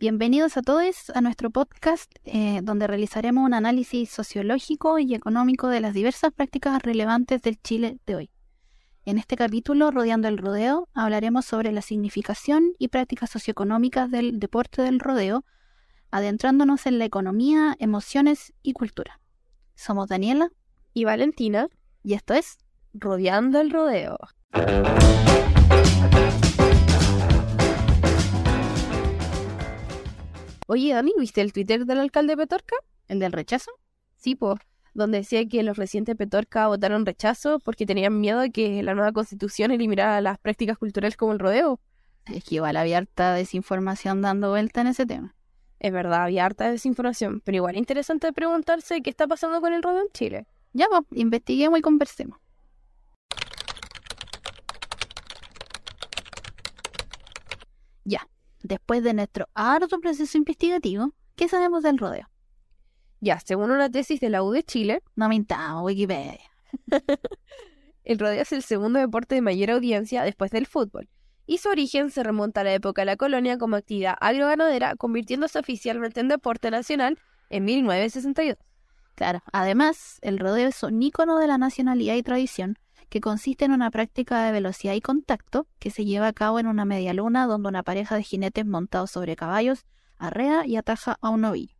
Bienvenidos a todos a nuestro podcast eh, donde realizaremos un análisis sociológico y económico de las diversas prácticas relevantes del Chile de hoy. En este capítulo, Rodeando el Rodeo, hablaremos sobre la significación y prácticas socioeconómicas del deporte del rodeo, adentrándonos en la economía, emociones y cultura. Somos Daniela y Valentina y esto es Rodeando el Rodeo. Oye, Dani, ¿viste el Twitter del alcalde Petorca? ¿El del rechazo? Sí, po, donde decía que los recientes Petorca votaron rechazo porque tenían miedo de que la nueva constitución eliminara las prácticas culturales como el rodeo. Es que igual había harta desinformación dando vuelta en ese tema. Es verdad, había harta desinformación, pero igual es interesante preguntarse qué está pasando con el rodeo en Chile. Ya, pues, investiguemos y conversemos. Ya, después de nuestro arduo proceso investigativo, ¿qué sabemos del rodeo? Ya, según una tesis de la U de Chile, no mintamos, Wikipedia. el rodeo es el segundo deporte de mayor audiencia después del fútbol, y su origen se remonta a la época de la colonia como actividad agroganadera, convirtiéndose oficialmente en deporte nacional en 1962. Claro, además, el rodeo es un ícono de la nacionalidad y tradición, que consiste en una práctica de velocidad y contacto que se lleva a cabo en una media luna donde una pareja de jinetes montados sobre caballos arrea y ataja a un novillo.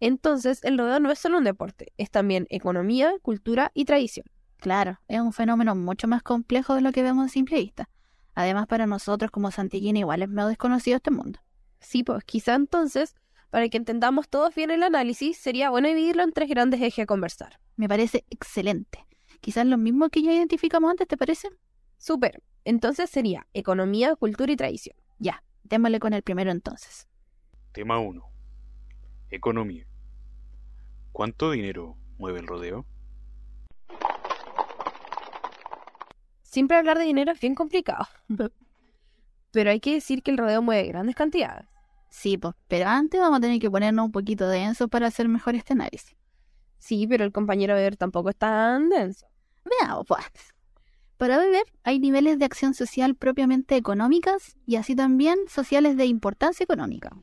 Entonces, el rodeo no es solo un deporte, es también economía, cultura y tradición. Claro, es un fenómeno mucho más complejo de lo que vemos a simple vista. Además, para nosotros como santiquín igual es medio desconocido este mundo. Sí, pues quizá entonces, para que entendamos todos bien el análisis, sería bueno dividirlo en tres grandes ejes a conversar. Me parece excelente. Quizás lo mismo que ya identificamos antes, ¿te parece? Súper. Entonces sería economía, cultura y tradición. Ya, démosle con el primero entonces. Tema 1. Economía. ¿Cuánto dinero mueve el rodeo? Siempre hablar de dinero es bien complicado. pero hay que decir que el rodeo mueve grandes cantidades. Sí, pues, pero antes vamos a tener que ponernos un poquito denso para hacer mejor este análisis. Sí, pero el compañero Beber tampoco es tan denso. Veamos, pues. Para Weber hay niveles de acción social propiamente económicas y así también sociales de importancia económica,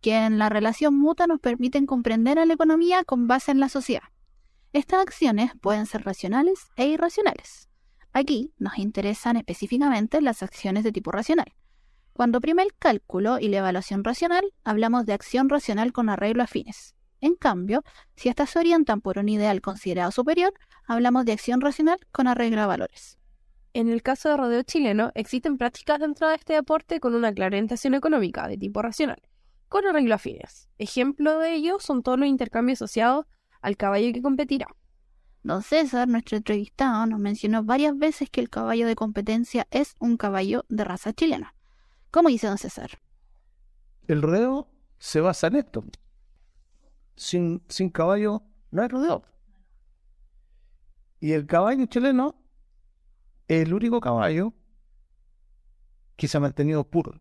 que en la relación mutua nos permiten comprender a la economía con base en la sociedad. Estas acciones pueden ser racionales e irracionales. Aquí nos interesan específicamente las acciones de tipo racional. Cuando prima el cálculo y la evaluación racional, hablamos de acción racional con arreglo a fines. En cambio, si estas se orientan por un ideal considerado superior, hablamos de acción racional con arreglo a valores. En el caso de rodeo chileno, existen prácticas dentro de este deporte con una clara orientación económica de tipo racional, con arreglo a fines. Ejemplo de ello son todos los intercambios asociados al caballo que competirá. Don César, nuestro entrevistado, nos mencionó varias veces que el caballo de competencia es un caballo de raza chilena. ¿Cómo dice don César? El rodeo se basa en esto, sin, sin caballo no hay rodeo. Y el caballo chileno es el único caballo que se ha mantenido puro.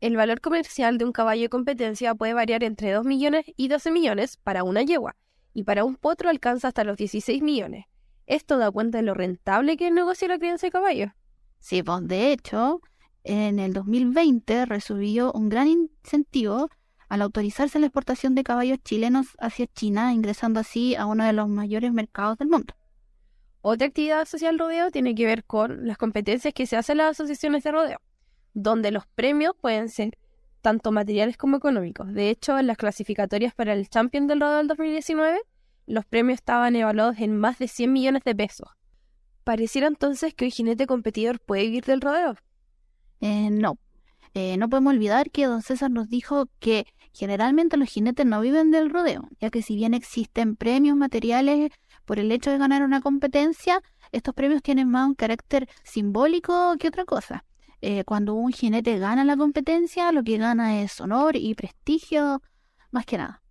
El valor comercial de un caballo de competencia puede variar entre 2 millones y 12 millones para una yegua, y para un potro alcanza hasta los 16 millones. Esto da cuenta de lo rentable que es el negocio de la crianza de caballos. Sí, pues de hecho, en el 2020 recibió un gran incentivo al autorizarse la exportación de caballos chilenos hacia China, ingresando así a uno de los mayores mercados del mundo. Otra actividad social rodeo tiene que ver con las competencias que se hacen en las asociaciones de rodeo, donde los premios pueden ser tanto materiales como económicos. De hecho, en las clasificatorias para el Champion del Rodeo del 2019, los premios estaban evaluados en más de 100 millones de pesos. Pareciera entonces que un jinete competidor puede vivir del rodeo. Eh, no, eh, no podemos olvidar que don César nos dijo que generalmente los jinetes no viven del rodeo, ya que si bien existen premios materiales por el hecho de ganar una competencia, estos premios tienen más un carácter simbólico que otra cosa. Eh, cuando un jinete gana la competencia, lo que gana es honor y prestigio, más que nada.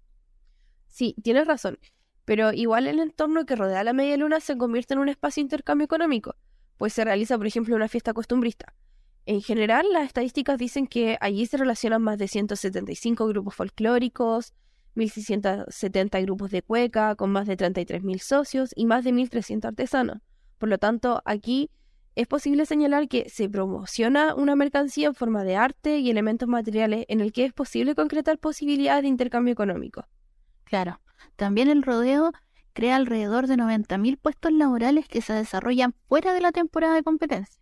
Sí, tienes razón, pero igual el entorno que rodea la media luna se convierte en un espacio de intercambio económico, pues se realiza, por ejemplo, una fiesta costumbrista. En general, las estadísticas dicen que allí se relacionan más de 175 grupos folclóricos, 1.670 grupos de cueca, con más de 33.000 socios y más de 1.300 artesanos. Por lo tanto, aquí es posible señalar que se promociona una mercancía en forma de arte y elementos materiales en el que es posible concretar posibilidades de intercambio económico. Claro, también el rodeo crea alrededor de 90.000 puestos laborales que se desarrollan fuera de la temporada de competencia.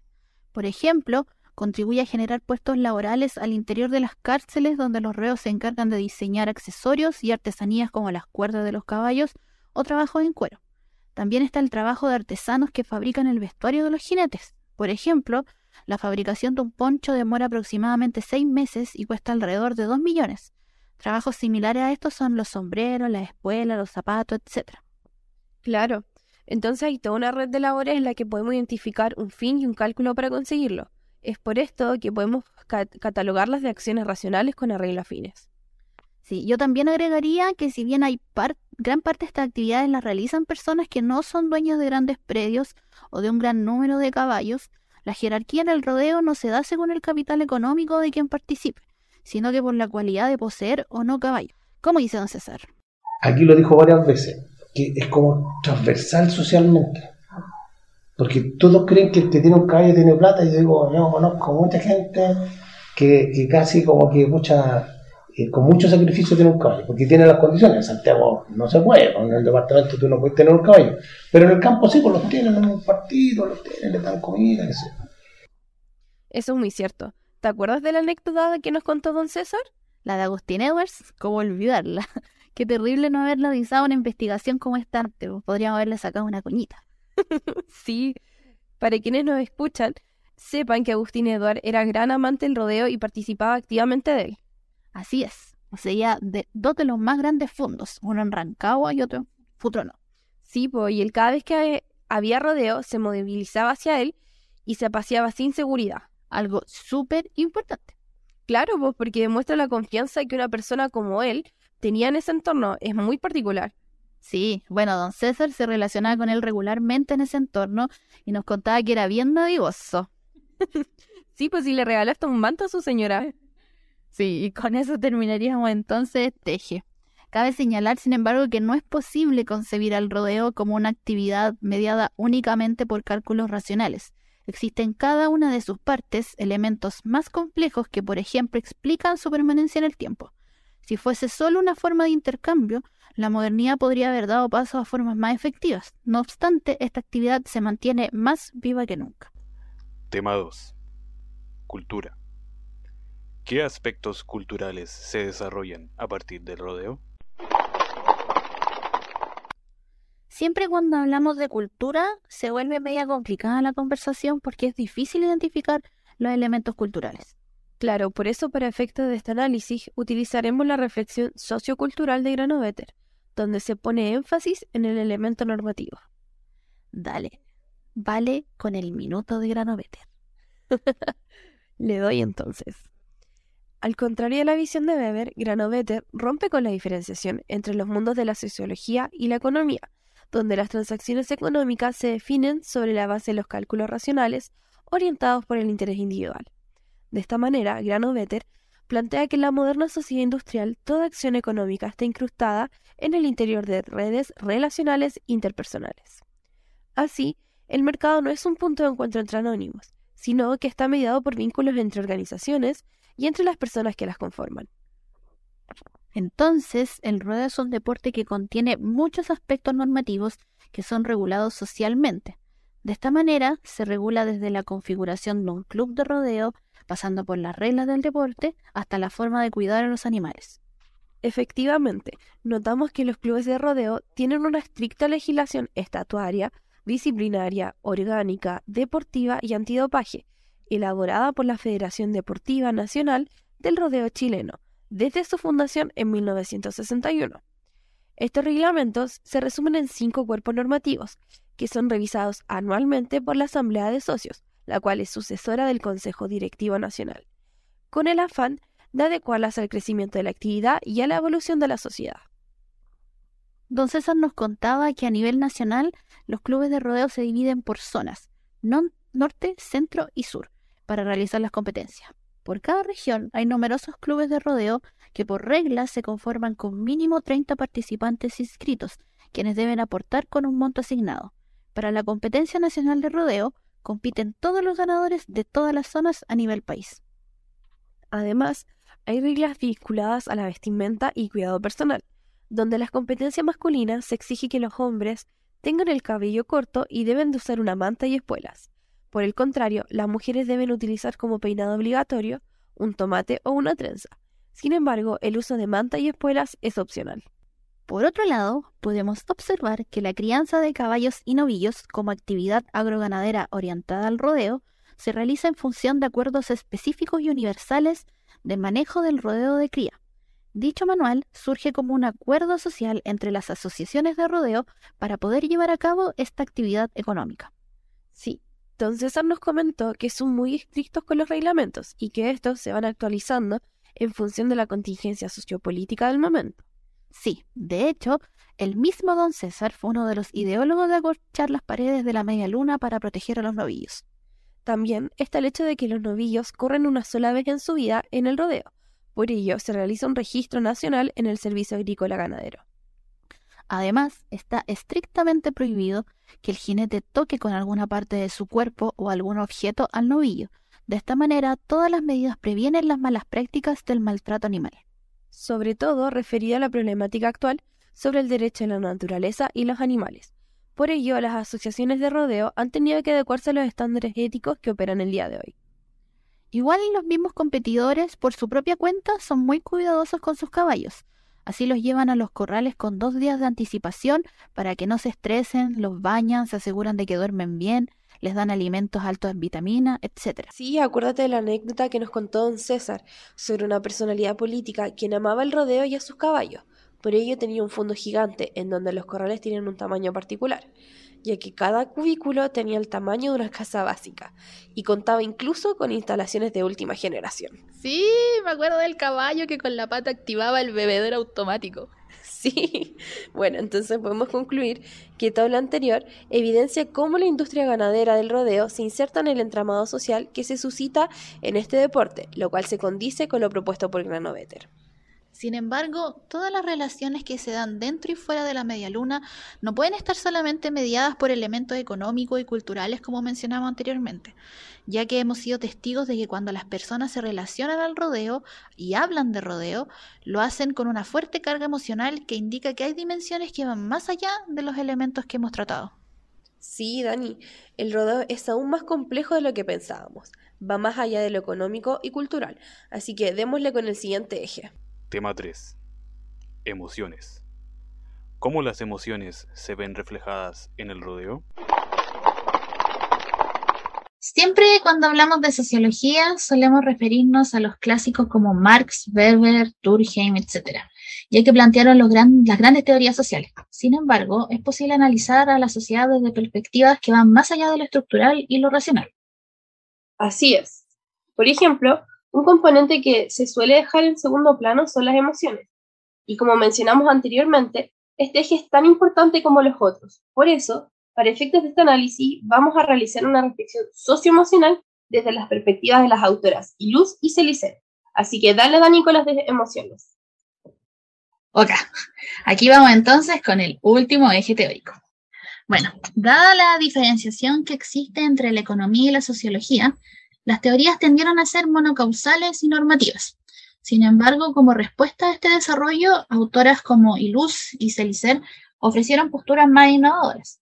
Por ejemplo, contribuye a generar puestos laborales al interior de las cárceles donde los reos se encargan de diseñar accesorios y artesanías como las cuerdas de los caballos o trabajos en cuero. También está el trabajo de artesanos que fabrican el vestuario de los jinetes. Por ejemplo, la fabricación de un poncho demora aproximadamente seis meses y cuesta alrededor de dos millones. Trabajos similares a estos son los sombreros, la espuela, los zapatos, etc. Claro. Entonces hay toda una red de labores en la que podemos identificar un fin y un cálculo para conseguirlo. Es por esto que podemos catalogarlas de acciones racionales con arreglo a fines. Sí, yo también agregaría que si bien hay gran parte de estas actividades las realizan personas que no son dueños de grandes predios o de un gran número de caballos, la jerarquía en el rodeo no se da según el capital económico de quien participe, sino que por la cualidad de poseer o no caballo. ¿Cómo dice don César? Aquí lo dijo varias veces, que es como transversal socialmente. Porque todos creen que el que tiene un caballo tiene plata, y yo digo, yo conozco mucha gente que, casi como que mucha eh, con mucho sacrificio tiene un caballo, porque tiene las condiciones. En Santiago no se puede, en el departamento tú no puedes tener un caballo, pero en el campo sí, pues los tienen en un partido, los tienen, le dan comida, qué sé. Eso es muy cierto. ¿Te acuerdas de la anécdota que nos contó don César? La de Agustín Edwards, ¿cómo olvidarla? Qué terrible no haberle avisado una investigación como esta antes, podríamos haberle sacado una coñita. Sí, para quienes nos escuchan, sepan que Agustín Edwards era gran amante del rodeo y participaba activamente de él. Así es, poseía de, dos de los más grandes fondos, uno en Rancagua y otro en Futrono. Sí, pues, y él cada vez que había rodeo se movilizaba hacia él y se paseaba sin seguridad. Algo súper importante. Claro, pues porque demuestra la confianza que una persona como él tenía en ese entorno. Es muy particular. Sí, bueno, don César se relacionaba con él regularmente en ese entorno y nos contaba que era bien nadivoso. sí, pues si le regalaste un manto a su señora. Sí, y con eso terminaríamos entonces Teje. Cabe señalar, sin embargo, que no es posible concebir al rodeo como una actividad mediada únicamente por cálculos racionales. Existen en cada una de sus partes elementos más complejos que, por ejemplo, explican su permanencia en el tiempo. Si fuese solo una forma de intercambio, la modernidad podría haber dado paso a formas más efectivas. No obstante, esta actividad se mantiene más viva que nunca. Tema 2. Cultura. ¿Qué aspectos culturales se desarrollan a partir del rodeo? Siempre cuando hablamos de cultura se vuelve media complicada la conversación porque es difícil identificar los elementos culturales. Claro, por eso para efectos de este análisis utilizaremos la reflexión sociocultural de Granovetter, donde se pone énfasis en el elemento normativo. Dale, vale con el minuto de Granovetter. Le doy entonces. Al contrario de la visión de Weber, Granovetter rompe con la diferenciación entre los mundos de la sociología y la economía, donde las transacciones económicas se definen sobre la base de los cálculos racionales orientados por el interés individual. De esta manera, Granovetter plantea que en la moderna sociedad industrial toda acción económica está incrustada en el interior de redes relacionales interpersonales. Así, el mercado no es un punto de encuentro entre anónimos, sino que está mediado por vínculos entre organizaciones y entre las personas que las conforman. Entonces, el rodeo es un deporte que contiene muchos aspectos normativos que son regulados socialmente. De esta manera, se regula desde la configuración de un club de rodeo, pasando por las reglas del deporte, hasta la forma de cuidar a los animales. Efectivamente, notamos que los clubes de rodeo tienen una estricta legislación estatuaria, disciplinaria, orgánica, deportiva y antidopaje, elaborada por la Federación Deportiva Nacional del Rodeo Chileno, desde su fundación en 1961. Estos reglamentos se resumen en cinco cuerpos normativos, que son revisados anualmente por la Asamblea de Socios, la cual es sucesora del Consejo Directivo Nacional, con el afán de adecuarlas al crecimiento de la actividad y a la evolución de la sociedad. Don César nos contaba que a nivel nacional los clubes de rodeo se dividen por zonas, norte, centro y sur, para realizar las competencias. Por cada región hay numerosos clubes de rodeo que por regla se conforman con mínimo 30 participantes inscritos, quienes deben aportar con un monto asignado. Para la competencia nacional de rodeo, compiten todos los ganadores de todas las zonas a nivel país. Además, hay reglas vinculadas a la vestimenta y cuidado personal, donde las competencias masculinas se exige que los hombres tengan el cabello corto y deben de usar una manta y espuelas. Por el contrario, las mujeres deben utilizar como peinado obligatorio un tomate o una trenza. Sin embargo, el uso de manta y espuelas es opcional. Por otro lado, podemos observar que la crianza de caballos y novillos como actividad agroganadera orientada al rodeo se realiza en función de acuerdos específicos y universales de manejo del rodeo de cría. Dicho manual surge como un acuerdo social entre las asociaciones de rodeo para poder llevar a cabo esta actividad económica. Sí, don César nos comentó que son muy estrictos con los reglamentos y que estos se van actualizando en función de la contingencia sociopolítica del momento. Sí, de hecho, el mismo don César fue uno de los ideólogos de acorchar las paredes de la media luna para proteger a los novillos. También está el hecho de que los novillos corren una sola vez en su vida en el rodeo. Por ello, se realiza un registro nacional en el Servicio Agrícola Ganadero. Además, está estrictamente prohibido que el jinete toque con alguna parte de su cuerpo o algún objeto al novillo. De esta manera, todas las medidas previenen las malas prácticas del maltrato animal. Sobre todo referida a la problemática actual sobre el derecho a la naturaleza y los animales, por ello, las asociaciones de rodeo han tenido que adecuarse a los estándares éticos que operan el día de hoy. Igual los mismos competidores, por su propia cuenta, son muy cuidadosos con sus caballos. Así los llevan a los corrales con dos días de anticipación para que no se estresen, los bañan, se aseguran de que duermen bien, les dan alimentos altos en vitamina, etc. Sí, acuérdate de la anécdota que nos contó don César sobre una personalidad política quien amaba el rodeo y a sus caballos. Por ello tenía un fondo gigante en donde los corrales tienen un tamaño particular, ya que cada cubículo tenía el tamaño de una casa básica y contaba incluso con instalaciones de última generación. Sí, me acuerdo del caballo que con la pata activaba el bebedor automático. Sí, bueno, entonces podemos concluir que todo lo anterior evidencia cómo la industria ganadera del rodeo se inserta en el entramado social que se suscita en este deporte, lo cual se condice con lo propuesto por Granovetter. Sin embargo, todas las relaciones que se dan dentro y fuera de la media luna no pueden estar solamente mediadas por elementos económicos y culturales como mencionamos anteriormente, ya que hemos sido testigos de que cuando las personas se relacionan al rodeo y hablan de rodeo, lo hacen con una fuerte carga emocional que indica que hay dimensiones que van más allá de los elementos que hemos tratado. Sí, Dani, el rodeo es aún más complejo de lo que pensábamos. Va más allá de lo económico y cultural. Así que démosle con el siguiente eje. Tema 3. Emociones. ¿Cómo las emociones se ven reflejadas en el rodeo? Siempre cuando hablamos de sociología solemos referirnos a los clásicos como Marx, Weber, Durkheim, etc., ya que plantearon las grandes teorías sociales. Sin embargo, es posible analizar a la sociedad desde perspectivas que van más allá de lo estructural y lo racional. Así es. Por ejemplo, un componente que se suele dejar en segundo plano son las emociones. Y como mencionamos anteriormente, este eje es tan importante como los otros. Por eso, para efectos de este análisis, vamos a realizar una reflexión socioemocional desde las perspectivas de las autoras Iluz y Celicet. Así que dale, Dani, con las emociones. Ok, aquí vamos entonces con el último eje teórico. Bueno, dada la diferenciación que existe entre la economía y la sociología, las teorías tendieron a ser monocausales y normativas. Sin embargo, como respuesta a este desarrollo, autoras como Iluz y Celicer ofrecieron posturas más innovadoras.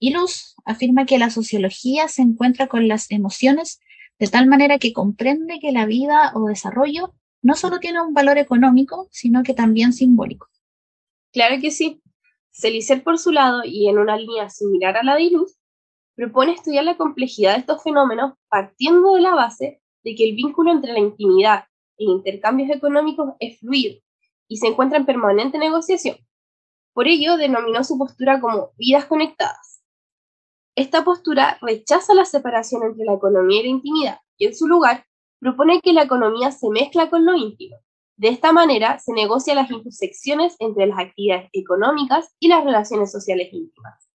Iluz afirma que la sociología se encuentra con las emociones de tal manera que comprende que la vida o desarrollo no solo tiene un valor económico, sino que también simbólico. Claro que sí. Celicer, por su lado, y en una línea similar a la de Iluz, propone estudiar la complejidad de estos fenómenos partiendo de la base de que el vínculo entre la intimidad e intercambios económicos es fluido y se encuentra en permanente negociación. Por ello, denominó su postura como vidas conectadas. Esta postura rechaza la separación entre la economía y la intimidad y en su lugar propone que la economía se mezcla con lo íntimo. De esta manera se negocian las intersecciones entre las actividades económicas y las relaciones sociales íntimas.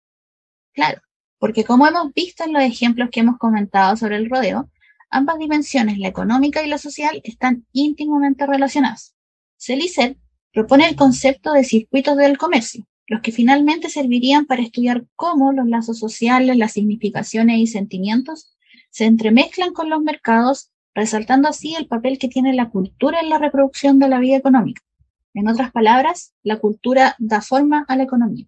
Claro, porque como hemos visto en los ejemplos que hemos comentado sobre el rodeo, ambas dimensiones, la económica y la social, están íntimamente relacionadas. Celicet propone el concepto de circuitos del comercio, los que finalmente servirían para estudiar cómo los lazos sociales, las significaciones y sentimientos se entremezclan con los mercados, resaltando así el papel que tiene la cultura en la reproducción de la vida económica. En otras palabras, la cultura da forma a la economía.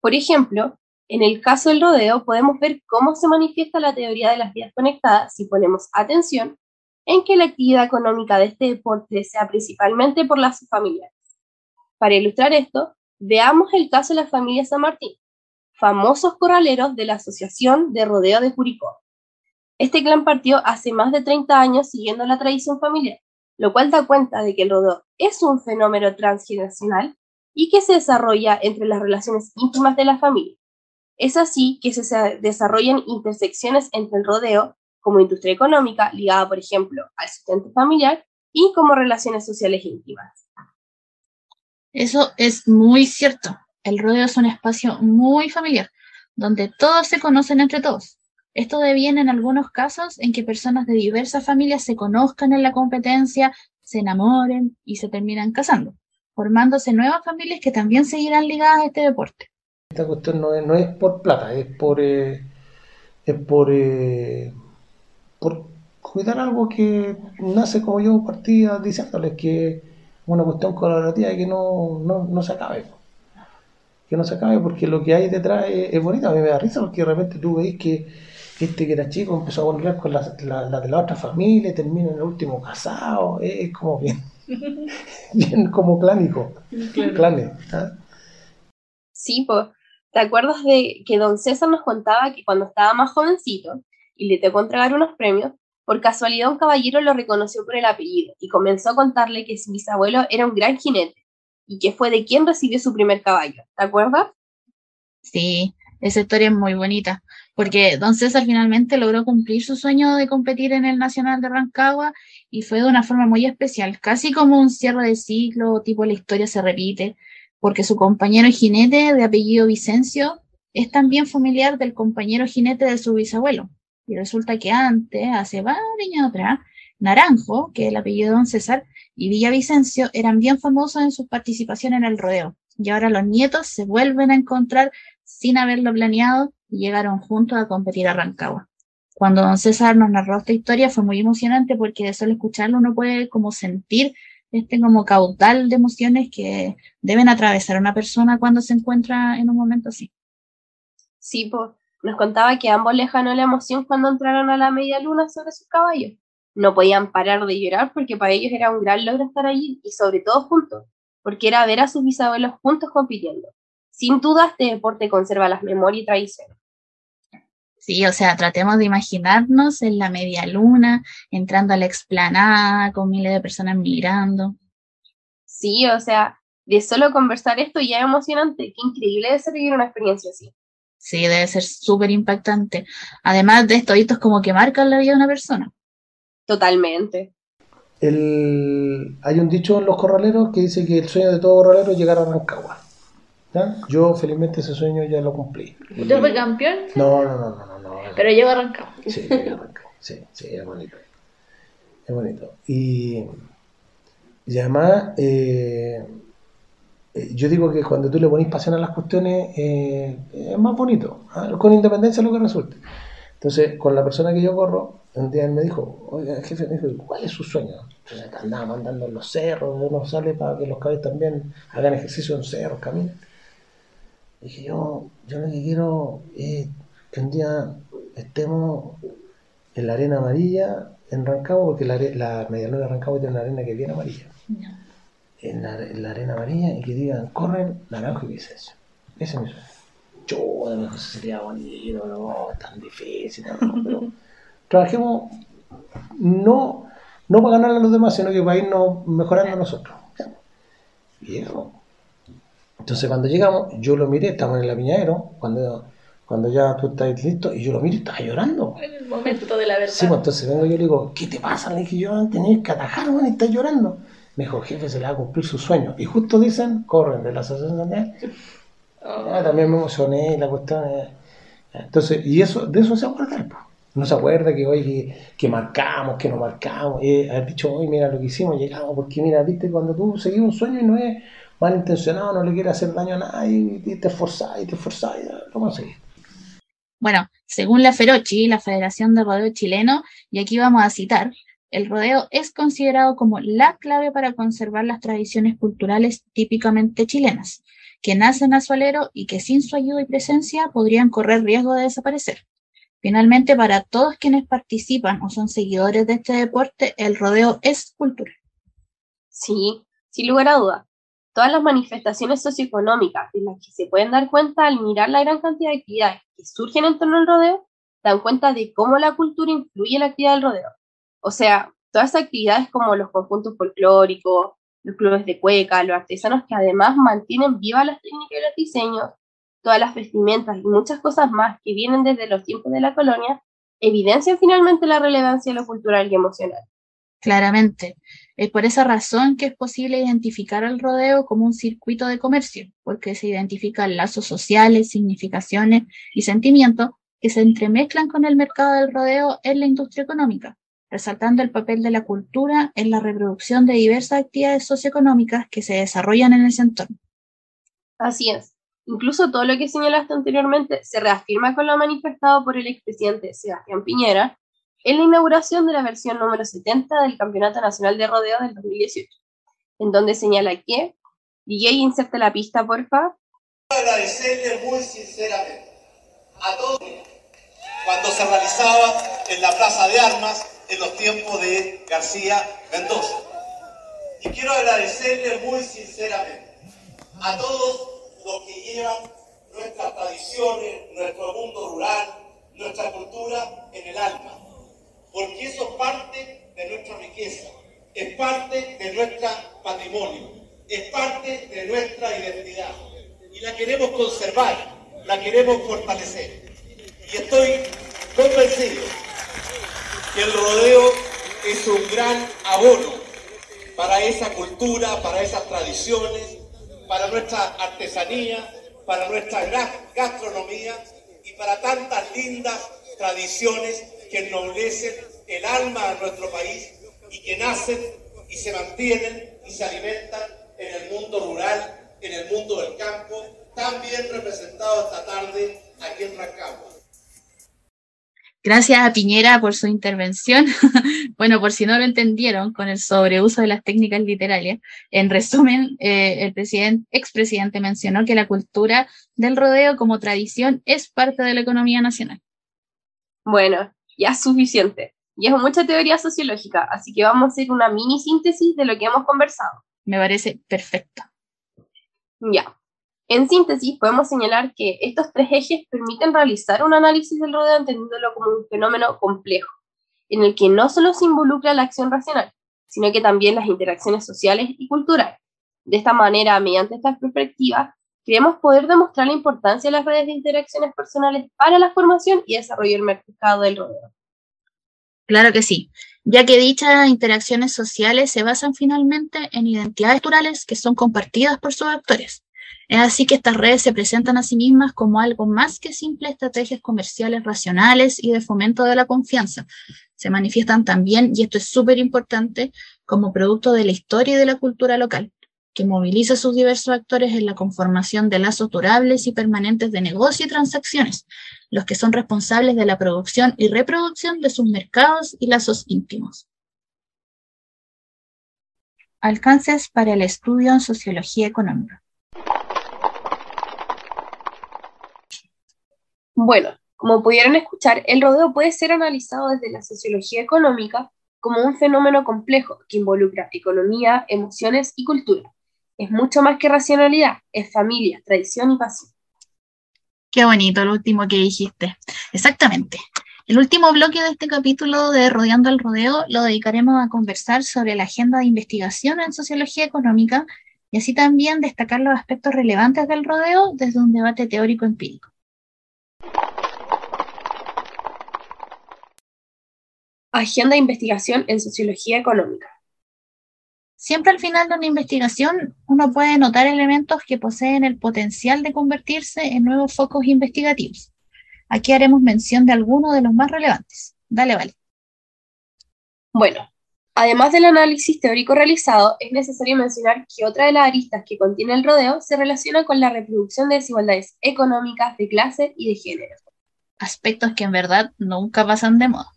Por ejemplo, en el caso del rodeo podemos ver cómo se manifiesta la teoría de las vías conectadas si ponemos atención en que la actividad económica de este deporte sea principalmente por las familiares. Para ilustrar esto, veamos el caso de la familia San Martín, famosos corraleros de la Asociación de Rodeo de Curicó. Este clan partió hace más de 30 años siguiendo la tradición familiar, lo cual da cuenta de que el rodeo es un fenómeno transgeneracional y que se desarrolla entre las relaciones íntimas de la familia. Es así que se desarrollan intersecciones entre el rodeo como industria económica ligada, por ejemplo, al sustento familiar y como relaciones sociales íntimas. Eso es muy cierto. El rodeo es un espacio muy familiar, donde todos se conocen entre todos. Esto deviene en algunos casos en que personas de diversas familias se conozcan en la competencia, se enamoren y se terminan casando, formándose nuevas familias que también seguirán ligadas a este deporte. Esta cuestión no es, no es por plata, es por, eh, es por eh, por cuidar algo que nace como yo partía diciéndoles que una cuestión colaborativa y que no, no, se acabe. Que no se acabe porque lo que hay detrás es, bonito. A mí me da risa porque de repente tú veis que este que era chico empezó a volver con la, de la otra familia, termina en el último casado. Es, como bien, bien como clánico. Clanes. ¿ah? Sí, pues. ¿Te acuerdas de que don César nos contaba que cuando estaba más jovencito, y le tocó entregar unos premios, por casualidad un caballero lo reconoció por el apellido y comenzó a contarle que su bisabuelo era un gran jinete y que fue de quien recibió su primer caballo. ¿Te acuerdas? Sí, esa historia es muy bonita, porque don César finalmente logró cumplir su sueño de competir en el Nacional de Rancagua y fue de una forma muy especial, casi como un cierre de ciclo, tipo la historia se repite, porque su compañero jinete de apellido Vicencio es también familiar del compañero jinete de su bisabuelo. Y resulta que antes, hace varios años atrás, Naranjo, que es el apellido de don César, y Villavicencio eran bien famosos en su participación en el rodeo. Y ahora los nietos se vuelven a encontrar sin haberlo planeado y llegaron juntos a competir a Rancagua. Cuando don César nos narró esta historia fue muy emocionante porque de solo escucharlo uno puede como sentir este como caudal de emociones que deben atravesar una persona cuando se encuentra en un momento así. Sí, pues nos contaba que ambos les ganó la emoción cuando entraron a la media luna sobre sus caballos. No podían parar de llorar porque para ellos era un gran logro estar allí y sobre todo juntos, porque era ver a sus bisabuelos juntos compitiendo. Sin duda este deporte conserva las memorias y tradiciones. Sí, o sea, tratemos de imaginarnos en la media luna, entrando a la explanada con miles de personas mirando. Sí, o sea, de solo conversar esto ya es emocionante. Qué increíble de ser vivir una experiencia así. Sí, debe ser súper impactante. Además de estos hitos como que marcan la vida de una persona. Totalmente. El... Hay un dicho en los corraleros que dice que el sueño de todo corralero es llegar a Rancagua. Yo felizmente ese sueño ya lo cumplí. ¿Usted fue campeón? No, no, no, no. no, Pero llegó a Rancagua. Sí, llegué a Rancagua. Sí, sí, es bonito. Es bonito. Y, y además... Eh, yo digo que cuando tú le pones pasión a las cuestiones eh, es más bonito, ¿ah? con independencia de lo que resulte. Entonces, con la persona que yo corro, un día él me dijo, oiga, jefe, me dijo, ¿cuál es su sueño? Entonces andaba andando en los cerros, uno sale para que los caballos también hagan ejercicio en cerros, caminen. Dije, yo, yo lo que quiero es que un día estemos en la arena amarilla en Rancagua, porque la, la medialuna de Rancagua tiene una arena que viene amarilla en la, arena amarilla y que digan, corren Naranjo y Vicencio. Ese es mi sueño. Yo, de mejor sería bonito, no, tan difícil, pero trabajemos no, no para ganarle a los demás, sino que para irnos mejorando nosotros. Viejo. Entonces cuando llegamos, yo lo miré, estamos en el apiñadero, cuando, cuando ya tú estás listo, y yo lo miré y estaba llorando. En el momento de la verdad. Sí, pues entonces vengo yo y le digo, ¿qué te pasa? Le dije yo, tenés que atajar, man, y estás llorando. Me dijo, jefe, se le va a cumplir su sueño. Y justo dicen, corren de la Asociación de oh. También me emocioné la cuestión. Entonces, y eso, de eso se acuerda el No se acuerda que hoy que, marcamos, que no marcamos. Eh, haber dicho, hoy mira lo que hicimos, llegamos, porque mira, viste, cuando tú seguís un sueño y no es malintencionado no le quiere hacer daño a nadie y te esforzáis y te esforzáis, lo conseguís. Bueno, según la Ferochi, la Federación de Rodeo Chileno, y aquí vamos a citar, el rodeo es considerado como la clave para conservar las tradiciones culturales típicamente chilenas, que nacen a su alero y que sin su ayuda y presencia podrían correr riesgo de desaparecer. Finalmente, para todos quienes participan o son seguidores de este deporte, el rodeo es cultura. Sí, sin lugar a duda. Todas las manifestaciones socioeconómicas de las que se pueden dar cuenta al mirar la gran cantidad de actividades que surgen en torno al rodeo, dan cuenta de cómo la cultura influye en la actividad del rodeo. O sea, todas actividades como los conjuntos folclóricos, los clubes de cueca, los artesanos que además mantienen vivas las técnicas y los diseños, todas las vestimentas y muchas cosas más que vienen desde los tiempos de la colonia, evidencian finalmente la relevancia de lo cultural y emocional. Claramente. Es por esa razón que es posible identificar al rodeo como un circuito de comercio, porque se identifican lazos sociales, significaciones y sentimientos que se entremezclan con el mercado del rodeo en la industria económica resaltando el papel de la cultura en la reproducción de diversas actividades socioeconómicas que se desarrollan en ese entorno. Así es. Incluso todo lo que señalaste anteriormente se reafirma con lo manifestado por el expresidente Sebastián Piñera en la inauguración de la versión número 70 del Campeonato Nacional de Rodeo del 2018, en donde señala que, DJ, inserte la pista, porfa. Agradecerle muy sinceramente a todos cuando se realizaba en la Plaza de Armas en los tiempos de García Mendoza. Y quiero agradecerle muy sinceramente a todos los que llevan nuestras tradiciones, nuestro mundo rural, nuestra cultura en el alma, porque eso es parte de nuestra riqueza, es parte de nuestro patrimonio, es parte de nuestra identidad y la queremos conservar, la queremos fortalecer. Y estoy convencido que el rodeo es un gran abono para esa cultura, para esas tradiciones, para nuestra artesanía, para nuestra gastronomía y para tantas lindas tradiciones que ennoblecen el alma de nuestro país y que nacen y se mantienen y se alimentan en el mundo rural, en el mundo del campo, tan bien representado esta tarde aquí en Rancagua. Gracias a Piñera por su intervención. bueno, por si no lo entendieron, con el sobreuso de las técnicas literarias, en resumen, eh, el presidente, expresidente mencionó que la cultura del rodeo como tradición es parte de la economía nacional. Bueno, ya es suficiente. Y es mucha teoría sociológica, así que vamos a hacer una mini síntesis de lo que hemos conversado. Me parece perfecto. Ya, en síntesis, podemos señalar que estos tres ejes permiten realizar un análisis del rodeo entendiéndolo como un fenómeno complejo, en el que no solo se involucra la acción racional, sino que también las interacciones sociales y culturales. De esta manera, mediante estas perspectivas, queremos poder demostrar la importancia de las redes de interacciones personales para la formación y desarrollo del mercado del rodeo. Claro que sí, ya que dichas interacciones sociales se basan finalmente en identidades culturales que son compartidas por sus actores. Es así que estas redes se presentan a sí mismas como algo más que simples estrategias comerciales racionales y de fomento de la confianza. Se manifiestan también, y esto es súper importante, como producto de la historia y de la cultura local, que moviliza a sus diversos actores en la conformación de lazos durables y permanentes de negocio y transacciones, los que son responsables de la producción y reproducción de sus mercados y lazos íntimos. Alcances para el estudio en sociología económica. Bueno, como pudieron escuchar, el rodeo puede ser analizado desde la sociología económica como un fenómeno complejo que involucra economía, emociones y cultura. Es mucho más que racionalidad, es familia, tradición y pasión. Qué bonito lo último que dijiste. Exactamente. El último bloque de este capítulo de Rodeando el Rodeo lo dedicaremos a conversar sobre la agenda de investigación en sociología económica y así también destacar los aspectos relevantes del rodeo desde un debate teórico empírico. Agenda de investigación en sociología económica. Siempre al final de una investigación uno puede notar elementos que poseen el potencial de convertirse en nuevos focos investigativos. Aquí haremos mención de algunos de los más relevantes. Dale, vale. Bueno, Además del análisis teórico realizado, es necesario mencionar que otra de las aristas que contiene el rodeo se relaciona con la reproducción de desigualdades económicas, de clase y de género. Aspectos que en verdad nunca pasan de moda.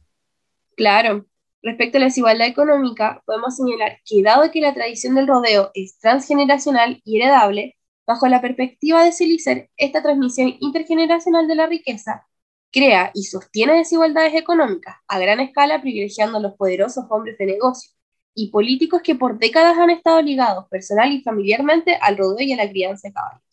Claro, respecto a la desigualdad económica, podemos señalar que dado que la tradición del rodeo es transgeneracional y heredable, bajo la perspectiva de Celicer, esta transmisión intergeneracional de la riqueza crea y sostiene desigualdades económicas a gran escala privilegiando a los poderosos hombres de negocio y políticos que por décadas han estado ligados personal y familiarmente al rodeo y a la crianza de caballos.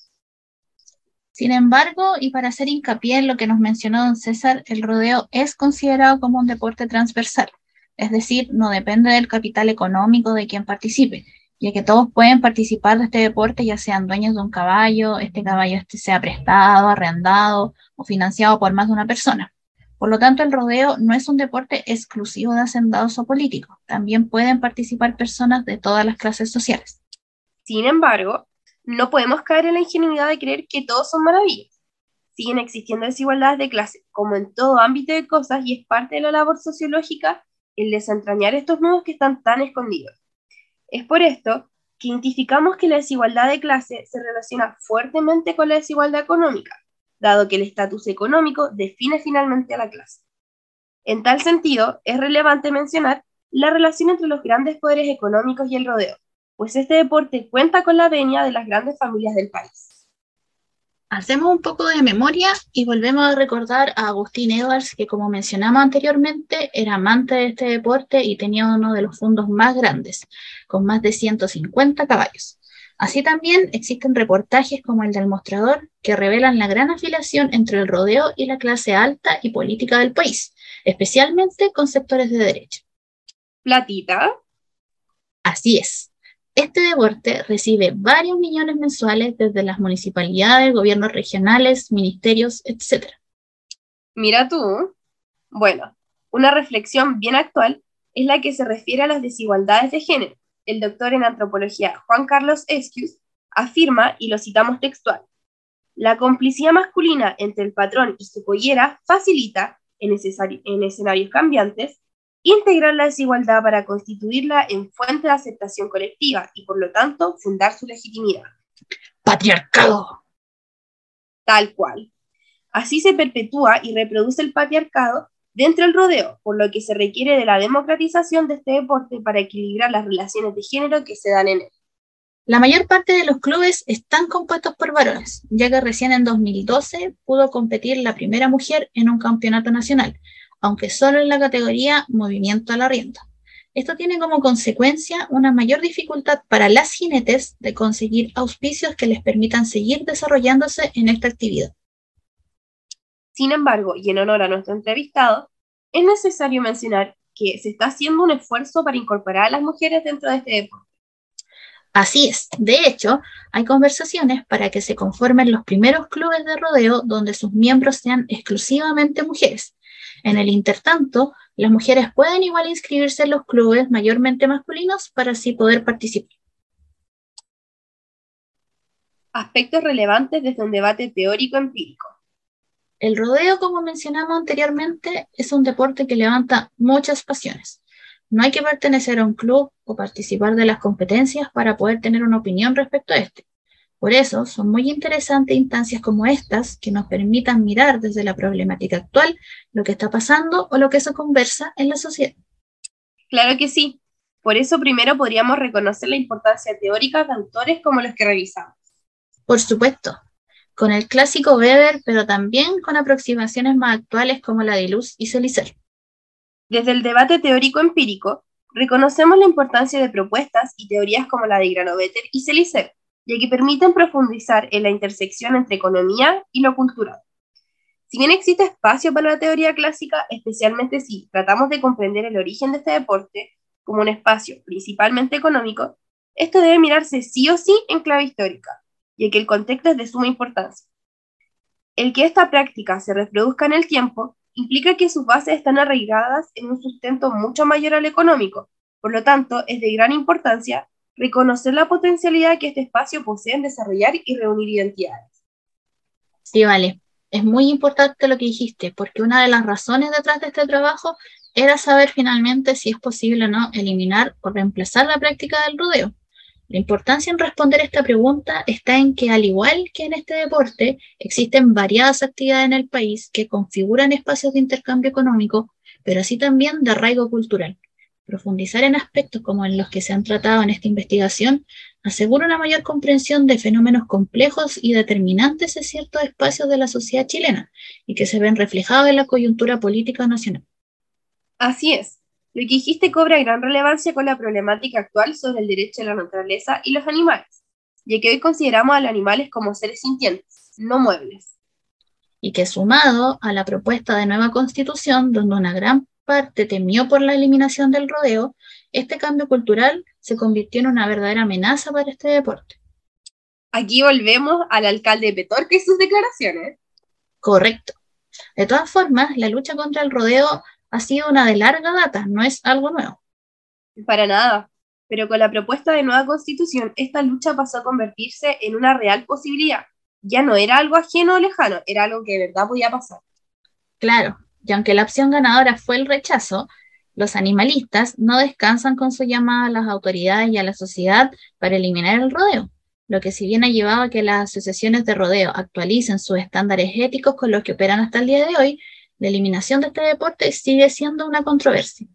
Sin embargo, y para hacer hincapié en lo que nos mencionó don César, el rodeo es considerado como un deporte transversal, es decir, no depende del capital económico de quien participe, ya que todos pueden participar de este deporte, ya sean dueños de un caballo, este caballo este sea prestado, arrendado o financiado por más de una persona. Por lo tanto, el rodeo no es un deporte exclusivo de hacendados o políticos, también pueden participar personas de todas las clases sociales. Sin embargo, no podemos caer en la ingenuidad de creer que todos son maravillas. Siguen existiendo desigualdades de clase, como en todo ámbito de cosas, y es parte de la labor sociológica el desentrañar estos nudos que están tan escondidos. Es por esto que identificamos que la desigualdad de clase se relaciona fuertemente con la desigualdad económica, dado que el estatus económico define finalmente a la clase. En tal sentido, es relevante mencionar la relación entre los grandes poderes económicos y el rodeo, pues este deporte cuenta con la venia de las grandes familias del país. Hacemos un poco de memoria y volvemos a recordar a Agustín Edwards, que como mencionamos anteriormente, era amante de este deporte y tenía uno de los fondos más grandes, con más de 150 caballos. Así también existen reportajes como el del mostrador que revelan la gran afiliación entre el rodeo y la clase alta y política del país, especialmente con sectores de derecha. ¿Platita? Así es. Este deporte recibe varios millones mensuales desde las municipalidades, gobiernos regionales, ministerios, etc. Mira tú. Bueno, una reflexión bien actual es la que se refiere a las desigualdades de género. El doctor en antropología Juan Carlos Esquius afirma, y lo citamos textual, la complicidad masculina entre el patrón y su pollera facilita, en, en escenarios cambiantes, integrar la desigualdad para constituirla en fuente de aceptación colectiva y por lo tanto fundar su legitimidad. Patriarcado. Tal cual. Así se perpetúa y reproduce el patriarcado dentro del rodeo, por lo que se requiere de la democratización de este deporte para equilibrar las relaciones de género que se dan en él. La mayor parte de los clubes están compuestos por varones, ya que recién en 2012 pudo competir la primera mujer en un campeonato nacional, aunque solo en la categoría movimiento a la rienda. Esto tiene como consecuencia una mayor dificultad para las jinetes de conseguir auspicios que les permitan seguir desarrollándose en esta actividad. Sin embargo, y en honor a nuestro entrevistado, es necesario mencionar que se está haciendo un esfuerzo para incorporar a las mujeres dentro de este deporte. Así es. De hecho, hay conversaciones para que se conformen los primeros clubes de rodeo donde sus miembros sean exclusivamente mujeres, en el intertanto, las mujeres pueden igual inscribirse en los clubes mayormente masculinos para así poder participar. Aspectos relevantes desde un debate teórico-empírico. El rodeo, como mencionamos anteriormente, es un deporte que levanta muchas pasiones. No hay que pertenecer a un club o participar de las competencias para poder tener una opinión respecto a este. Por eso son muy interesantes instancias como estas que nos permitan mirar desde la problemática actual lo que está pasando o lo que se conversa en la sociedad. Claro que sí. Por eso primero podríamos reconocer la importancia teórica de autores como los que revisamos. Por supuesto, con el clásico Weber, pero también con aproximaciones más actuales como la de Luz y Celicer. Desde el debate teórico-empírico, reconocemos la importancia de propuestas y teorías como la de Granovetter y Celicer, ya que permiten profundizar en la intersección entre economía y lo cultural. Si bien existe espacio para la teoría clásica, especialmente si tratamos de comprender el origen de este deporte como un espacio principalmente económico, esto debe mirarse sí o sí en clave histórica, ya que el contexto es de suma importancia. El que esta práctica se reproduzca en el tiempo implica que sus bases están arraigadas en un sustento mucho mayor al económico, por lo tanto es de gran importancia reconocer la potencialidad que este espacio posee en desarrollar y reunir identidades. Sí, vale. Es muy importante lo que dijiste, porque una de las razones detrás de este trabajo era saber finalmente si es posible o no eliminar o reemplazar la práctica del rodeo. La importancia en responder esta pregunta está en que, al igual que en este deporte, existen variadas actividades en el país que configuran espacios de intercambio económico, pero así también de arraigo cultural. Profundizar en aspectos como en los que se han tratado en esta investigación asegura una mayor comprensión de fenómenos complejos y determinantes de ciertos espacios de la sociedad chilena y que se ven reflejados en la coyuntura política nacional. Así es. Lo que dijiste cobra gran relevancia con la problemática actual sobre el derecho a la naturaleza y los animales, ya que hoy consideramos a los animales como seres sintientes, no muebles. Y que sumado a la propuesta de nueva constitución, donde una gran parte temió por la eliminación del rodeo, este cambio cultural se convirtió en una verdadera amenaza para este deporte. Aquí volvemos al alcalde de Petorca y sus declaraciones. Correcto. De todas formas, la lucha contra el rodeo ha sido una de larga data, no es algo nuevo. Para nada. Pero con la propuesta de nueva constitución, esta lucha pasó a convertirse en una real posibilidad. Ya no era algo ajeno o lejano, era algo que de verdad podía pasar. Claro, y aunque la opción ganadora fue el rechazo, los animalistas no descansan con su llamada a las autoridades y a la sociedad para eliminar el rodeo, lo que si bien ha llevado a que las asociaciones de rodeo actualicen sus estándares éticos con los que operan hasta el día de hoy, la eliminación de este deporte sigue siendo una controversia.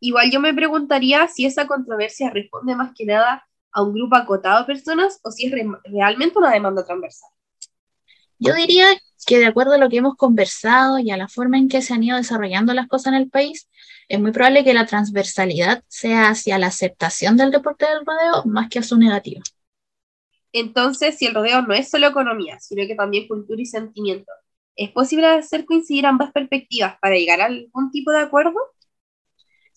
Igual yo me preguntaría si esa controversia responde más que nada a un grupo acotado de personas o si es realmente una demanda transversal. Yo diría que de acuerdo a lo que hemos conversado y a la forma en que se han ido desarrollando las cosas en el país, es muy probable que la transversalidad sea hacia la aceptación del deporte del rodeo más que a su negativa. Entonces, si el rodeo no es solo economía, sino que también cultura y sentimiento, ¿es posible hacer coincidir ambas perspectivas para llegar a algún tipo de acuerdo?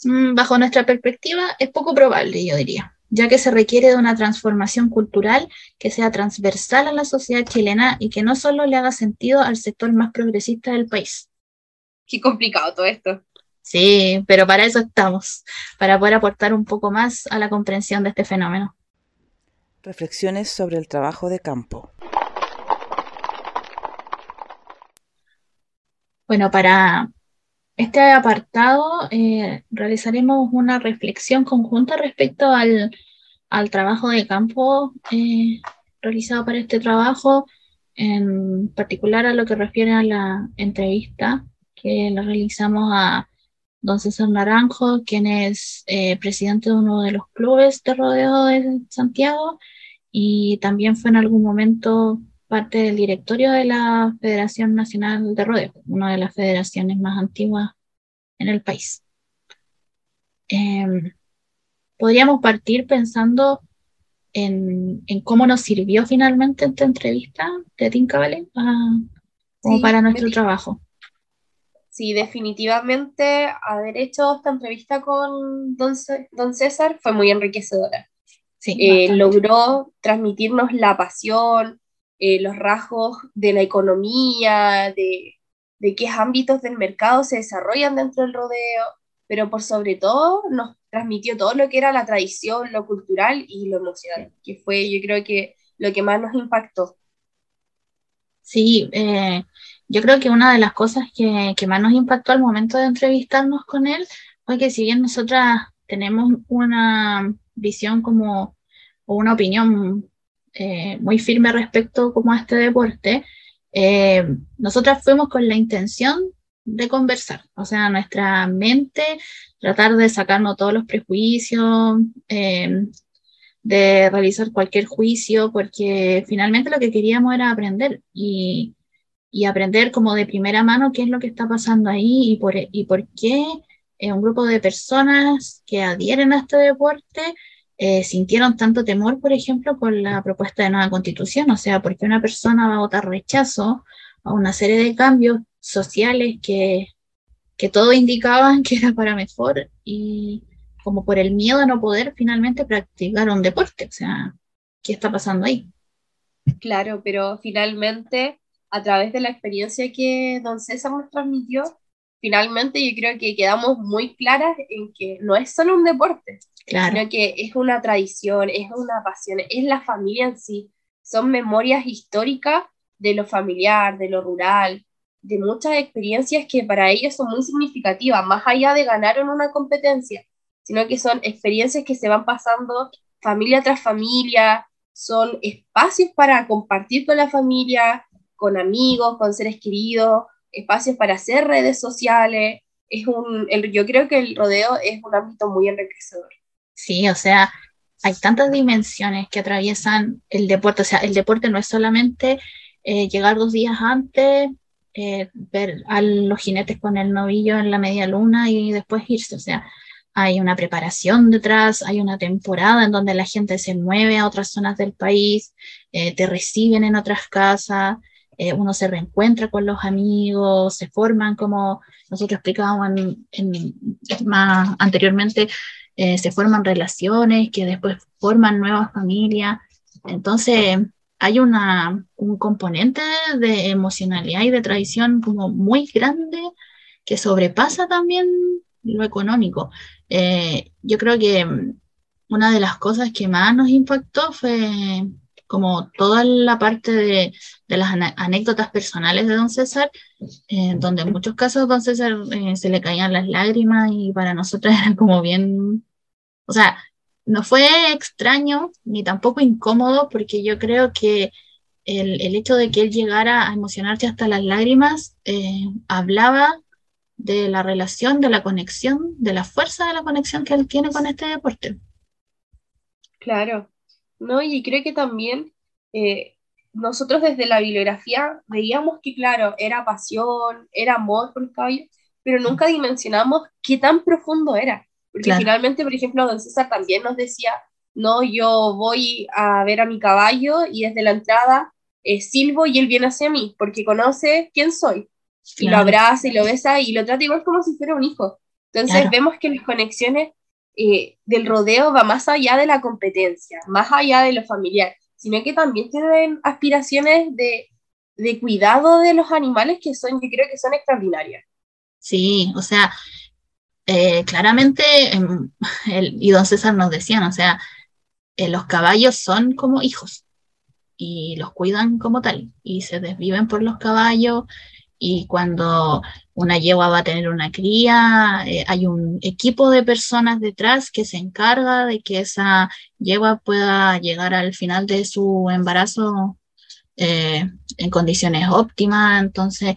Mm, bajo nuestra perspectiva, es poco probable, yo diría ya que se requiere de una transformación cultural que sea transversal a la sociedad chilena y que no solo le haga sentido al sector más progresista del país. Qué complicado todo esto. Sí, pero para eso estamos, para poder aportar un poco más a la comprensión de este fenómeno. Reflexiones sobre el trabajo de campo. Bueno, para este apartado eh, realizaremos una reflexión conjunta respecto al, trabajo de campo eh, realizado para este trabajo, en particular a lo que refiere a la entrevista que la realizamos a don César Naranjo, quien es eh, presidente de uno de los clubes de rodeo de Santiago y también fue en algún momento parte del directorio de la Federación Nacional de Rodeo, una de las federaciones más antiguas en el país. Em, podríamos partir pensando en, cómo nos sirvió finalmente esta entrevista de Tinka, ¿vale? como para nuestro trabajo. Sí, definitivamente haber hecho esta entrevista con don, don César fue muy enriquecedora. Sí, eh, logró transmitirnos la pasión, eh, los rasgos de la economía, de, qué ámbitos del mercado se desarrollan dentro del rodeo, pero por sobre todo nos transmitió todo lo que era la tradición, lo cultural y lo emocional, que fue yo creo que lo que más nos impactó. Sí, eh, yo creo que una de las cosas que, que, más nos impactó al momento de entrevistarnos con él fue que si bien nosotras tenemos una visión como o una opinión eh, muy firme respecto como a este deporte, eh, nosotras fuimos con la intención de conversar, o sea, nuestra mente, tratar de sacarnos todos los prejuicios, eh, de realizar cualquier juicio, porque finalmente lo que queríamos era aprender y, y, aprender como de primera mano qué es lo que está pasando ahí y por, y por qué un grupo de personas que adhieren a este deporte eh, sintieron tanto temor, por ejemplo, con la propuesta de nueva constitución, o sea, porque una persona va a votar rechazo a una serie de cambios sociales que, que todos indicaban que era para mejor y como por el miedo a no poder finalmente practicar un deporte, o sea, ¿qué está pasando ahí? Claro, pero finalmente, a través de la experiencia que don César nos transmitió, finalmente yo creo que quedamos muy claras en que no es solo un deporte, sino que es una tradición, es una pasión, es la familia en sí, son memorias históricas de lo familiar, de lo rural, de muchas experiencias que para ellos son muy significativas, más allá de ganar en una competencia, sino que son experiencias que se van pasando familia tras familia, son espacios para compartir con la familia, con amigos, con seres queridos, espacios para hacer redes sociales. Es un, yo creo que el rodeo es un ámbito muy enriquecedor. Sí, o sea, hay tantas dimensiones que atraviesan el deporte. O sea, el deporte no es solamente eh, llegar dos días antes, eh, ver a los jinetes con el novillo en la media luna y después irse. O sea, hay una preparación detrás, hay una temporada en donde la gente se mueve a otras zonas del país, eh, te reciben en otras casas, uno se reencuentra con los amigos, se forman como nosotros explicábamos en, más anteriormente, eh, se forman relaciones que después forman nuevas familias. Entonces, hay una, un componente de emocionalidad y de tradición como muy grande que sobrepasa también lo económico. Eh, yo creo que mm, una de las cosas que más nos impactó fue como toda la parte de, las anécdotas personales de don César, eh, donde en muchos casos don César eh, se le caían las lágrimas y para nosotros era como bien, o sea, no fue extraño ni tampoco incómodo porque yo creo que el, el hecho de que él llegara a emocionarse hasta las lágrimas hablaba de la relación, de la conexión, de la fuerza de la conexión que él tiene con este deporte. Claro, ¿no? Y creo que también eh, nosotros desde la bibliografía veíamos que, claro, era pasión, era amor por el caballo, pero nunca dimensionamos qué tan profundo era. Porque finalmente, por ejemplo, don César también nos decía, no, yo voy a ver a mi caballo y desde la entrada eh, silbo y él viene hacia mí, porque conoce quién soy y lo abraza y lo besa y lo trata igual como si fuera un hijo. Entonces vemos que las conexiones eh, del rodeo va más allá de la competencia, más allá de lo familiar, sino que también tienen aspiraciones de, de cuidado de los animales que son, yo creo que son extraordinarias. Sí, o sea, eh, claramente, em, el, y don César nos decían, o sea, eh, los caballos son como hijos y los cuidan como tal y se desviven por los caballos y cuando una yegua va a tener una cría, eh, hay un equipo de personas detrás que se encarga de que esa yegua pueda llegar al final de su embarazo eh, en condiciones óptimas. Entonces,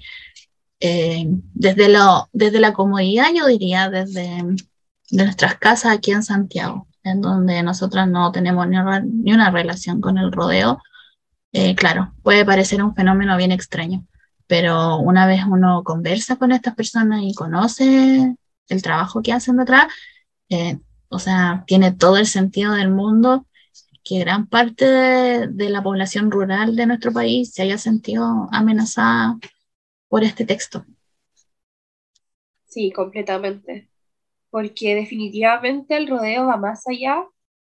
eh, desde, lo, desde la comodidad, yo diría, desde nuestras casas aquí en Santiago, en donde nosotras no tenemos ni ni una relación con el rodeo, claro, puede parecer un fenómeno bien extraño pero una vez uno conversa con estas personas y conoce el trabajo que hacen detrás, eh, o sea, tiene todo el sentido del mundo que gran parte de, la población rural de nuestro país se haya sentido amenazada por este texto. Sí, completamente. Porque definitivamente el rodeo va más allá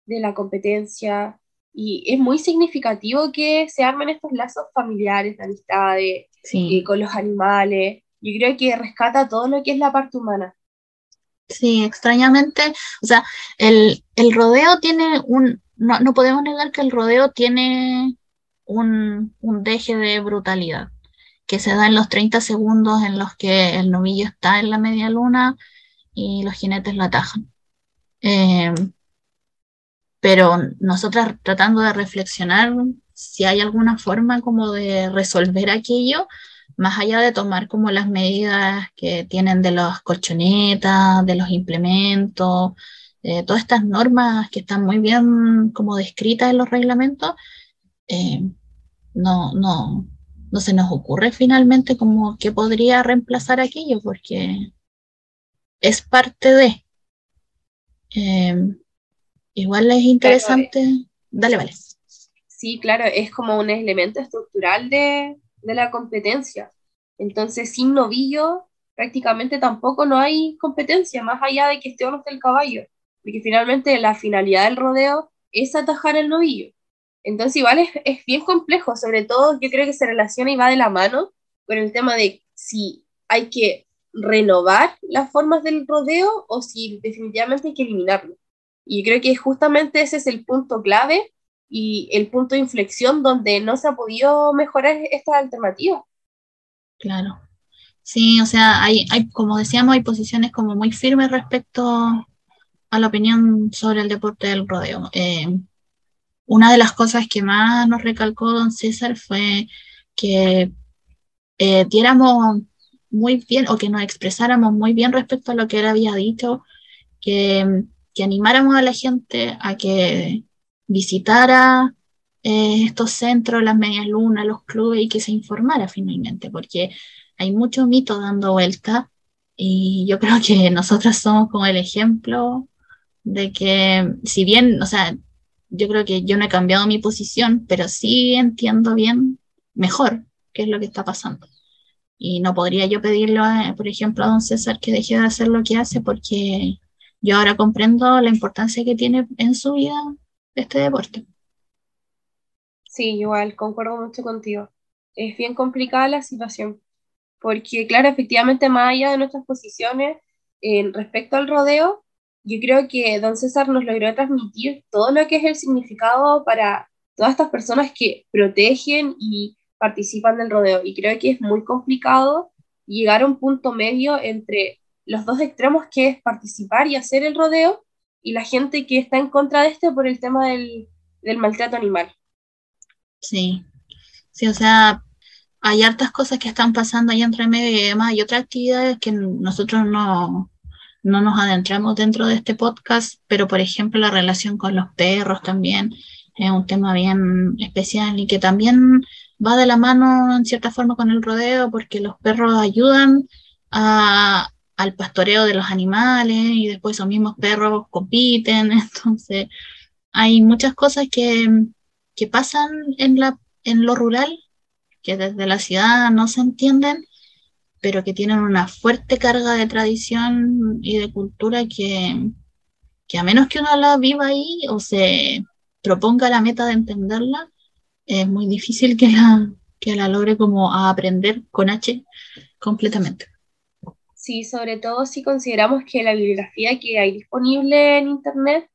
de la competencia y es muy significativo que se armen estos lazos familiares, de amistades, sí. con los animales. Yo creo que rescata todo lo que es la parte humana. Sí, extrañamente, o sea, el, el rodeo tiene un, no, no, podemos negar que el rodeo tiene un, un deje de brutalidad, que se da en los 30 segundos en los que el novillo está en la media luna y los jinetes lo atajan. Eh, pero nosotras tratando de reflexionar si hay alguna forma como de resolver aquello, más allá de tomar como las medidas que tienen de las colchonetas, de los implementos, todas estas normas que están muy bien como descritas en los reglamentos, eh, no, no, no se nos ocurre finalmente como que podría reemplazar aquello, porque es parte de. Eh, igual es interesante. Dale, vale. Sí, claro, es como un elemento estructural de, la competencia. Entonces, sin novillo, prácticamente tampoco no hay competencia, más allá de que esté o no esté el caballo, porque finalmente la finalidad del rodeo es atajar el novillo. Entonces, igual es, es bien complejo, sobre todo yo creo que se relaciona y va de la mano con el tema de si hay que renovar las formas del rodeo o si definitivamente hay que eliminarlo. Y creo que justamente ese es el punto clave y el punto de inflexión donde no se ha podido mejorar estas alternativas. Claro. Sí, o sea, hay, hay, como decíamos, hay posiciones como muy firmes respecto a la opinión sobre el deporte del rodeo. Eh, una de las cosas que más nos recalcó don César fue que eh, diéramos muy bien o que nos expresáramos muy bien respecto a lo que él había dicho, que, que animáramos a la gente a que visitara eh, estos centros, las medias lunas, los clubes y que se informara finalmente, porque hay mucho mito dando vuelta y yo creo que nosotros somos como el ejemplo de que si bien, o sea, yo creo que yo no he cambiado mi posición, pero sí entiendo bien, mejor, qué es lo que está pasando. Y no podría yo pedirle, por ejemplo, a don César que deje de hacer lo que hace porque yo ahora comprendo la importancia que tiene en su vida este deporte. Sí, igual, concuerdo mucho contigo. Es bien complicada la situación, porque claro, efectivamente, más allá de nuestras posiciones en respecto al rodeo, yo creo que don César nos logró transmitir todo lo que es el significado para todas estas personas que protegen y participan del rodeo. Y creo que es muy complicado llegar a un punto medio entre los dos extremos que es participar y hacer el rodeo y la gente que está en contra de este por el tema del, maltrato animal. Sí, sí, o sea, hay hartas cosas que están pasando ahí entre medio y además hay otras actividades que nosotros no, no nos adentramos dentro de este podcast, pero por ejemplo la relación con los perros también es un tema bien especial y que también va de la mano en cierta forma con el rodeo porque los perros ayudan a, al pastoreo de los animales y después esos mismos perros compiten, entonces hay muchas cosas que, que pasan en, la, en lo rural que desde la ciudad no se entienden, pero que tienen una fuerte carga de tradición y de cultura que, que a menos que uno la viva ahí o se proponga la meta de entenderla, es muy difícil que la, que la logre como a aprender con H completamente. Sí, sobre todo si consideramos que la bibliografía que hay disponible en Internet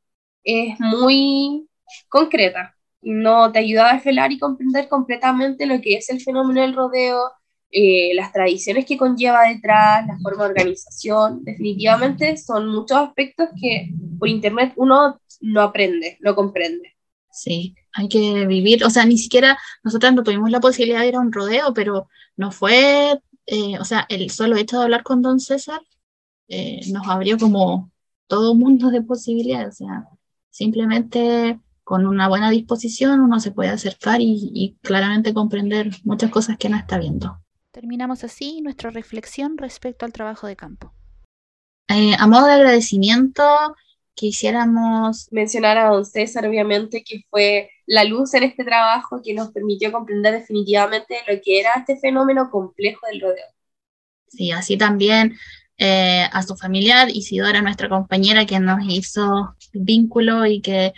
es muy concreta no te ayuda a desvelar y comprender completamente lo que es el fenómeno del rodeo, eh, las tradiciones que conlleva detrás, la forma de organización. Definitivamente son muchos aspectos que por internet uno no aprende, no comprende. Sí, hay que vivir, o sea, ni siquiera nosotras no tuvimos la posibilidad de ir a un rodeo, pero no fue, eh, o sea, el solo hecho de hablar con don César eh, nos abrió como todo un mundo de posibilidades, o sea, simplemente con una buena disposición uno se puede acercar y, claramente comprender muchas cosas que no está viendo. Terminamos así nuestra reflexión respecto al trabajo de campo. Eh, a modo de agradecimiento, quisiéramos mencionar a don César, obviamente, que fue la luz en este trabajo que nos permitió comprender definitivamente lo que era este fenómeno complejo del rodeo. Sí, así también eh, a su familiar, Isidora, nuestra compañera, que nos hizo vínculo y que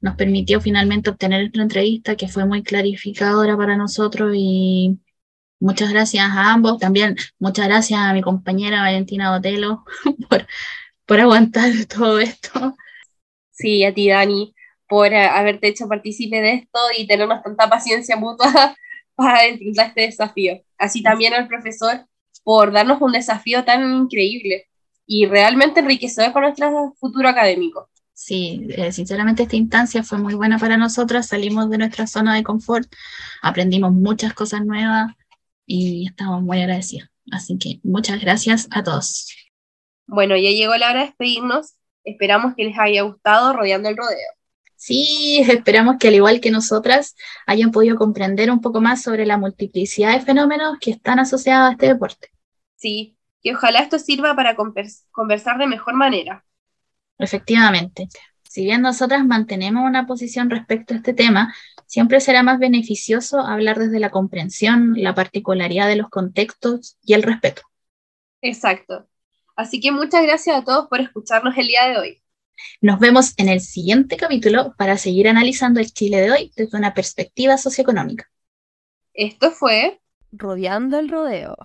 nos permitió finalmente obtener esta entrevista que fue muy clarificadora para nosotros y muchas gracias a ambos. También muchas gracias a mi compañera Valentina Botelo por, por aguantar todo esto. Sí, a ti Dani por haberte hecho partícipe de esto y tenernos tanta paciencia mutua para enfrentar este desafío. Así también al profesor por darnos un desafío tan increíble y realmente enriquecedor para nuestro futuro académico sí, eh, sinceramente esta instancia fue muy buena para nosotras, salimos de nuestra zona de confort, aprendimos muchas cosas nuevas y estamos muy agradecidos. Así que muchas gracias a todos. Bueno, ya llegó la hora de despedirnos. Esperamos que les haya gustado Rodeando el Rodeo. Sí, esperamos que al igual que nosotras hayan podido comprender un poco más sobre la multiplicidad de fenómenos que están asociados a este deporte. Sí, que ojalá esto sirva para conversar de mejor manera. Efectivamente. Si bien nosotras mantenemos una posición respecto a este tema, siempre será más beneficioso hablar desde la comprensión, la particularidad de los contextos y el respeto. Exacto. Así que muchas gracias a todos por escucharnos el día de hoy. Nos vemos en el siguiente capítulo para seguir analizando el Chile de hoy desde una perspectiva socioeconómica. Esto fue Rodeando el Rodeo.